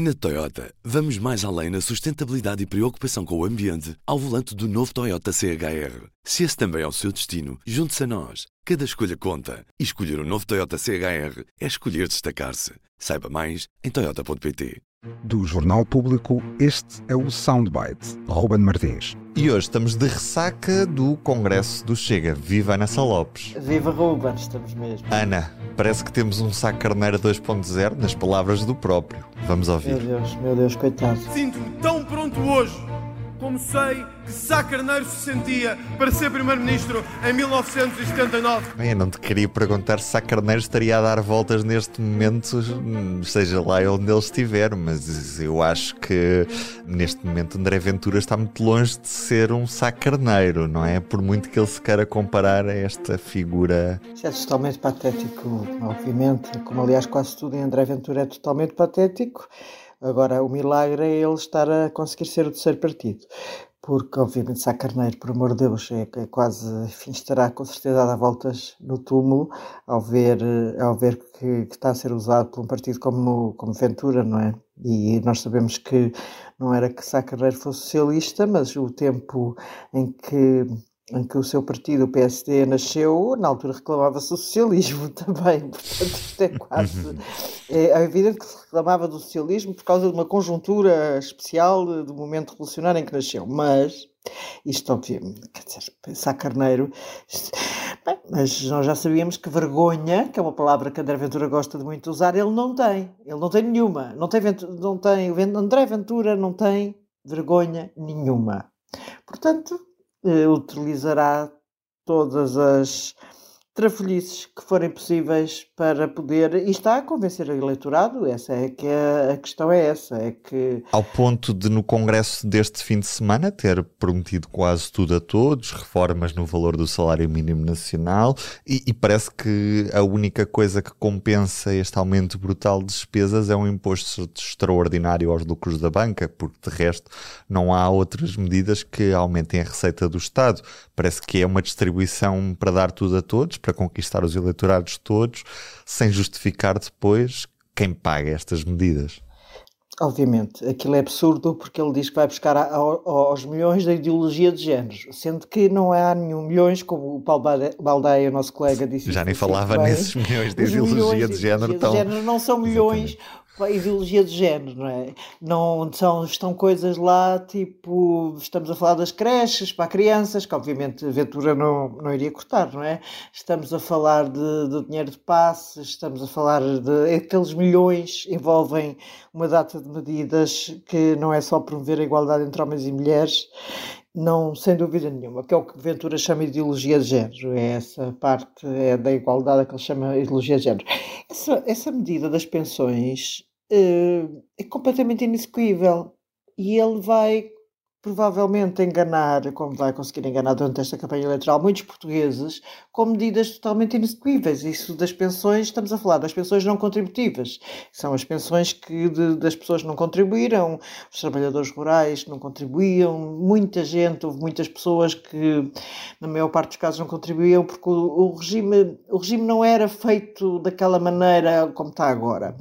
Na Toyota, vamos mais além na sustentabilidade e preocupação com o ambiente ao volante do novo Toyota CHR. Se esse também é o seu destino, junte-se a nós. Cada escolha conta. E escolher o um novo Toyota CHR é escolher destacar-se. Saiba mais em Toyota.pt. Do Jornal Público, este é o Soundbite. Ruben Martins. E hoje estamos de ressaca do Congresso do Chega. Viva Ana Lopes. Viva Ruben, estamos mesmo. Ana, parece que temos um saco carneiro 2.0 nas palavras do próprio. Vamos ouvir. Meu Deus, meu Deus, coitado. Sinto-me tão pronto hoje como sei que Sá Carneiro se sentia para ser Primeiro-Ministro em 1979. Bem, eu não te queria perguntar se Sá Carneiro estaria a dar voltas neste momento, seja lá onde ele estiver, mas eu acho que neste momento André Ventura está muito longe de ser um Sá Carneiro, não é? Por muito que ele se queira comparar a esta figura. Isso é totalmente patético, obviamente, como aliás quase tudo em André Ventura é totalmente patético. Agora, o milagre é ele estar a conseguir ser o terceiro partido. Porque, obviamente, Sá Carneiro, por amor de Deus, é, é quase, enfim, estará com certeza a dar voltas no túmulo ao ver, ao ver que, que, está a ser usado por um partido como, como Ventura, não é? E nós sabemos que não era que Sá Carneiro fosse socialista, mas o tempo em que em que o seu partido, o PSD, nasceu, na altura reclamava socialismo também. Portanto, isto é quase. Uhum. É, é evidente que se reclamava do socialismo por causa de uma conjuntura especial do momento revolucionário em que nasceu. Mas, isto, obviamente, quer dizer, pensar carneiro. Bem, mas nós já sabíamos que vergonha, que é uma palavra que André Ventura gosta de muito usar, ele não tem. Ele não tem nenhuma. Não tem, não tem, André Ventura não tem vergonha nenhuma. Portanto, utilizará todas as trafolhices que forem possíveis para poder e está a convencer o eleitorado essa é que a, a, questão é essa é que ao ponto de no congresso deste fim de semana ter prometido quase tudo a todos reformas no valor do salário mínimo nacional e, e parece que a única coisa que compensa este aumento brutal de despesas é um imposto extraordinário aos lucros da banca porque de resto não há outras medidas que aumentem a receita do Estado. Parece que é uma distribuição para dar tudo a todos para conquistar os eleitorados todos, sem justificar depois quem paga estas medidas. Obviamente, aquilo é absurdo porque ele diz que vai buscar aos milhões da ideologia de género, sendo que não há nenhum milhões, como o Paulo Baldeia, o nosso colega, disse. Já nem falava nesses milhões de ideologia milhões de, de género. De género não são milhões, Exatamente a ideologia de género, não é? Não são, estão coisas lá, tipo, estamos a falar das creches para crianças, que obviamente a Ventura não, não iria cortar, não é? Estamos a falar de, de dinheiro de passes, estamos a falar de aqueles milhões envolvem uma data de medidas que não é só promover a igualdade entre homens e mulheres, não, sem dúvida nenhuma, que é o que Ventura chama de ideologia de género, é essa parte é da igualdade que ele chama de ideologia de género. Essa, essa medida das pensões uh, é completamente inexecuível e ele vai provavelmente enganar, como vai conseguir enganar durante esta campanha eleitoral, muitos portugueses com medidas totalmente inexecuíveis. Isso das pensões, estamos a falar das pensões não contributivas. São as pensões que de, das pessoas não contribuíram, os trabalhadores rurais não contribuíam, muita gente, houve muitas pessoas que, na maior parte dos casos, não contribuíam porque o, o regime, o regime não era feito daquela maneira como está agora.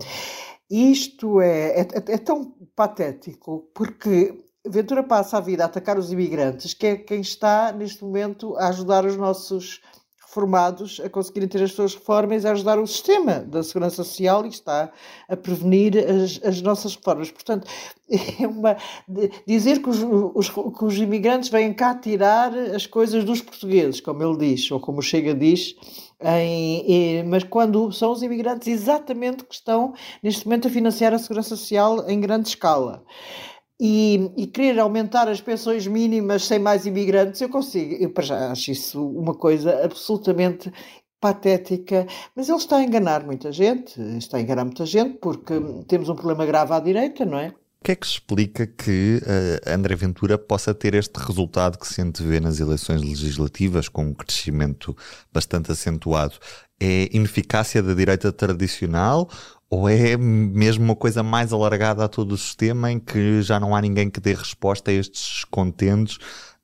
Isto é, é, é, tão patético porque Ventura passa a vida a atacar os imigrantes, que é quem está neste momento a ajudar os nossos a conseguirem ter as suas reformas a ajudar o sistema da segurança social e está a prevenir as, as nossas reformas. Portanto, é uma, dizer que os, os, que os imigrantes vêm cá tirar as coisas dos portugueses, como ele diz, ou como o Chega diz, em, mas quando são os imigrantes exatamente que estão neste momento a financiar a segurança social em grande escala. E, e, querer aumentar as pensões mínimas sem mais imigrantes, eu consigo. Eu já acho isso uma coisa absolutamente patética, mas ele está a enganar muita gente, está a enganar muita gente porque temos um problema grave à direita, não é? O que é que explica que uh, André Ventura possa ter este resultado que se antevê nas eleições legislativas, com um crescimento bastante acentuado? É ineficácia da direita tradicional ou é mesmo uma coisa mais alargada a todo o sistema em que já não há ninguém que dê resposta a estes contentes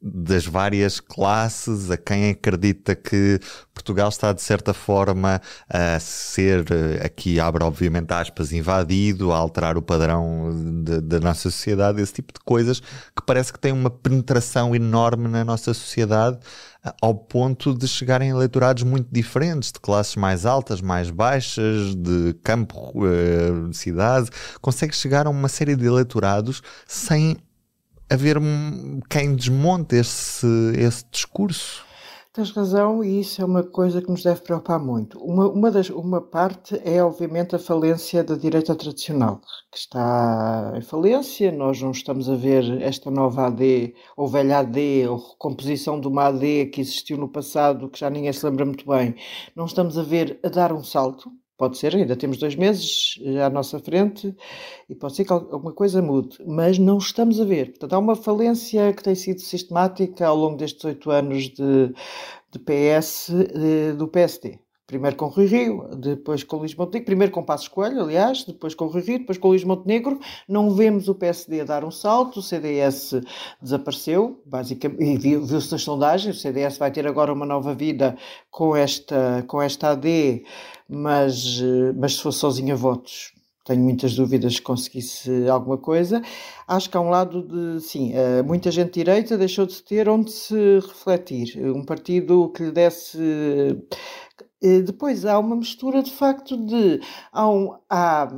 das várias classes, a quem acredita que Portugal está de certa forma a ser, aqui abre obviamente aspas, invadido, a alterar o padrão da nossa sociedade, esse tipo de coisas que parece que tem uma penetração enorme na nossa sociedade ao ponto de chegarem eleitorados muito diferentes, de classes mais altas, mais baixas, de campo, eh, de cidade, consegue chegar a uma série de eleitorados sem haver quem desmonte esse, esse discurso. Tens razão, e isso é uma coisa que nos deve preocupar muito. Uma, uma, das, uma parte é, obviamente, a falência da direita tradicional, que está em falência. Nós não estamos a ver esta nova AD, ou velha AD, ou recomposição de uma AD que existiu no passado, que já ninguém se lembra muito bem. Não estamos a ver a dar um salto. Pode ser, ainda temos dois meses à nossa frente e pode ser que alguma coisa mude, mas não estamos a ver. Portanto, há uma falência que tem sido sistemática ao longo destes oito anos de, de PS eh, do PSD. Primeiro com Rui Rio, depois com Luís Montenegro, primeiro com Passos Coelho, aliás, depois com Rui Rio, depois com Luís Montenegro. Não vemos o PSD dar um salto, o CDS desapareceu, basicamente, e viu-se nas sondagens, o CDS vai ter agora uma nova vida com esta, com esta AD, mas, mas se fosse sozinho a votos, tenho muitas dúvidas que conseguisse alguma coisa. Acho que há um lado de, sim, eh, muita gente direita deixou de ter onde se refletir. Um partido que lhe desse depois há uma mistura de facto de. Há, um, há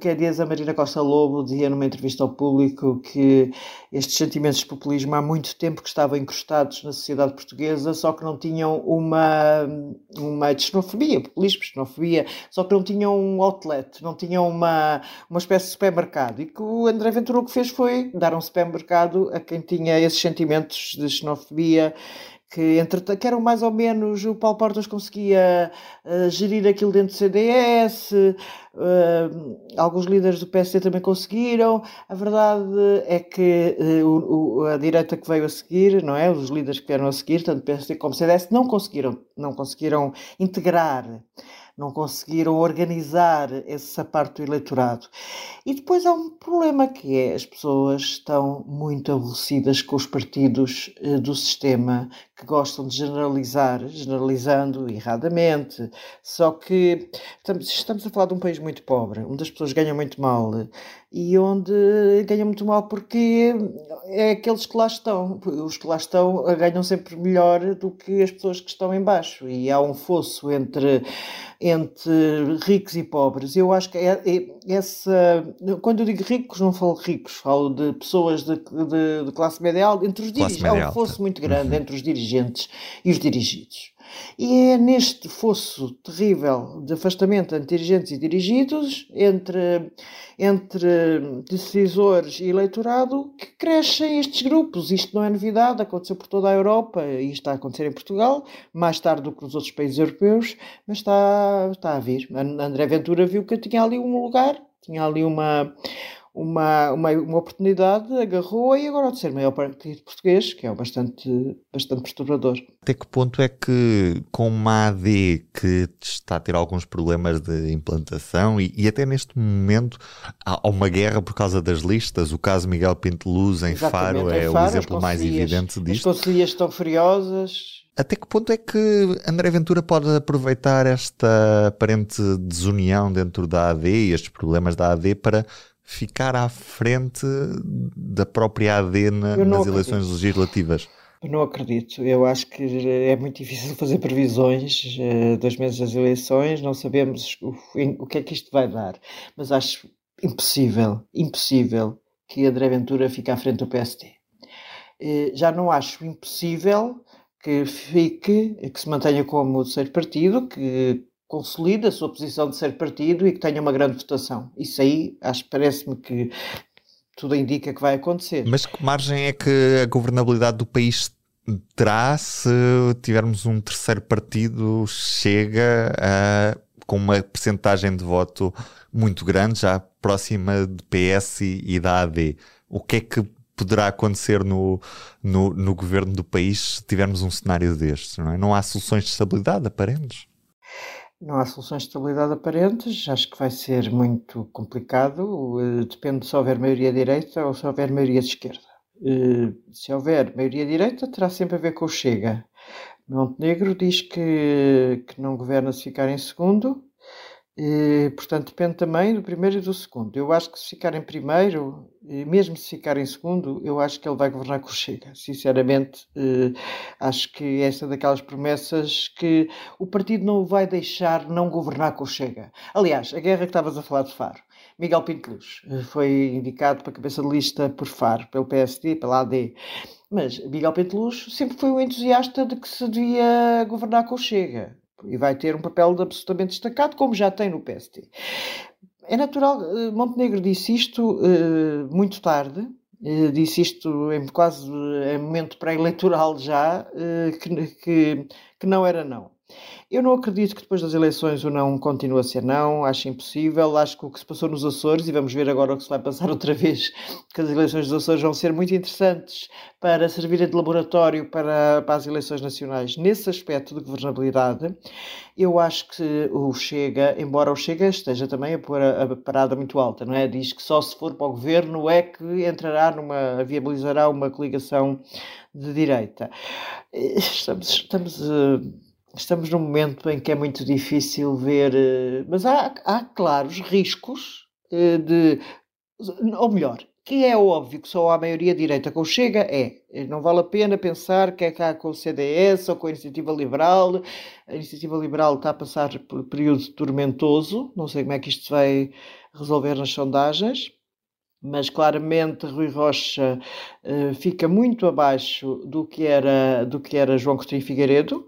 que dias a Marina Costa Lobo dizia numa entrevista ao público que estes sentimentos de populismo há muito tempo que estavam encostados na sociedade portuguesa, só que não tinham uma, uma xenofobia, populismo, xenofobia, só que não tinham um outlet, não tinham uma, uma espécie de supermercado. E que o André Ventura o que fez foi dar um supermercado a quem tinha esses sentimentos de xenofobia que, entre, que eram mais ou menos, o Paulo Portas conseguia uh, gerir aquilo dentro do CDS, uh, eh, alguns líderes do PSD também conseguiram. A verdade é que uh, o, a direita que veio a seguir, não é? Os líderes que vieram a seguir, tanto PSD como CDS, não conseguiram, não conseguiram integrar não conseguiram organizar essa parte do eleitorado. E depois há um problema que é as pessoas estão muito aborrecidas com os partidos eh, do sistema que gostam de generalizar, generalizando erradamente. Só que estamos, a falar de um país muito pobre, onde as pessoas ganham muito mal e onde ganham muito mal porque é aqueles que lá estão. Os que lá estão ganham sempre melhor do que as pessoas que estão em baixo e há um fosso entre, entre ricos e pobres. Eu acho que é, é, essa. Quando eu digo ricos, não falo ricos, falo de pessoas de, de, de classe média alta, entre os dirigentes. Há um fosso muito grande uhum. entre os dirigentes e os dirigidos. E é neste fosso terrível de afastamento entre dirigentes e dirigidos, entre, entre decisores e eleitorado, que crescem estes grupos. Isto não é novidade, aconteceu por toda a Europa e está a acontecer em Portugal, mais tarde do que nos outros países europeus, mas está, está a vir. André Ventura viu que tinha ali um lugar, tinha ali uma uma, uma, uma oportunidade, agarrou e agora de ser maior partido português, que é bastante, bastante perturbador. Até que ponto é que com uma AD que está a ter alguns problemas de implantação e, e até neste momento há uma guerra por causa das listas, o caso Miguel Pinto Luz em Exatamente, Faro é Faro, o exemplo mais evidente disto. As conselheiras estão furiosas. Até que ponto é que André Ventura pode aproveitar esta aparente desunião dentro da AD e estes problemas da AD para ficar à frente da própria AD na, nas acredito. eleições legislativas? Eu não acredito. Eu acho que é muito difícil fazer previsões. Uh, dois meses das eleições, não sabemos o, o que é que isto vai dar. Mas acho impossível, impossível que André Ventura fique à frente do PSD. Uh, eh, já não acho impossível que fique, que se mantenha como terceiro partido, que consolide a sua posição de ser partido e que tenha uma grande votação. Isso aí, acho parece-me que tudo indica que vai acontecer. Mas que margem é que a governabilidade do país terá se tivermos um terceiro partido chega a, com uma percentagem de voto muito grande, já próxima de PS e, e da AD? O que é que poderá acontecer no, no, no governo do país se tivermos um cenário destes? Não, é? não há soluções de estabilidade aparentes? Não há soluções de estabilidade aparentes, acho que vai ser muito complicado, eh, depende se houver maioria direita ou se houver maioria de esquerda. Uh, se houver maioria direita, terá sempre a ver com o Chega. Montenegro diz que, que não governa se ficar em segundo, e, portanto, depende também do primeiro e do segundo. Eu acho que se ficar em primeiro, mesmo se ficar em segundo, eu acho que ele vai governar com o Chega. Sinceramente, eh, acho que esta é daquelas promessas que o partido não vai deixar não governar com o Chega. Aliás, a guerra que estavas a falar de Faro. Miguel Pinto Luz eh, foi indicado para cabeça de lista por Faro, pelo PSD, pela AD. Mas Miguel Pinto Luz sempre foi um entusiasta de que se devia governar com o Chega e vai ter um papel absolutamente destacado, como já tem no PST. É natural, eh, Montenegro disse isto uh, muito tarde, uh, disse isto em quase em momento pré-eleitoral já, que, que, que não era não. Eu não acredito que depois das eleições o não continue a ser não, acho impossível. Acho que o que se passou nos Açores, e vamos ver agora o que se vai passar outra vez, que as eleições dos Açores vão ser muito interessantes para servirem de laboratório para, para as eleições nacionais nesse aspecto de governabilidade. Eu acho que o Chega, embora o Chega esteja também a pôr a, a parada muito alta, não é? Diz que só se for para o governo é que entrará numa, viabilizará uma coligação de direita. Estamos. estamos uh, estamos num momento em que é muito difícil ver, eh, mas há, há claros riscos eh, de, ou melhor, que é óbvio que só a maioria direita com chega é. Não vale a pena pensar que é cá com o CDS ou com a Iniciativa Liberal. A Iniciativa Liberal está a passar por um período tormentoso. Não sei como é que isto vai resolver nas sondagens. Mas claramente Rui Rocha uh, fica muito abaixo do que era, do que era João Coutinho Figueiredo eh,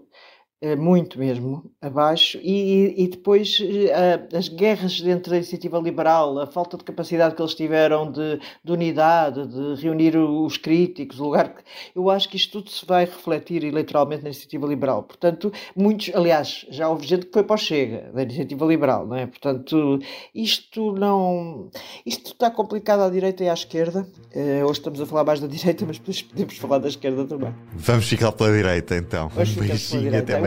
muito mesmo abaixo, e, e depois uh, as guerras dentro da iniciativa liberal, a falta de capacidade que eles tiveram de, de unidade, de reunir os críticos, o lugar que, eu acho que isto tudo se vai refletir eleitoralmente na iniciativa liberal. Portanto, muitos, aliás, já houve gente que foi para o Chega, da iniciativa liberal, não é? Portanto, isto não. Isto está complicado à direita e à esquerda. Uh, hoje estamos a falar mais da direita, mas podemos falar da esquerda também. Vamos ficar pela direita então. Um beijinho até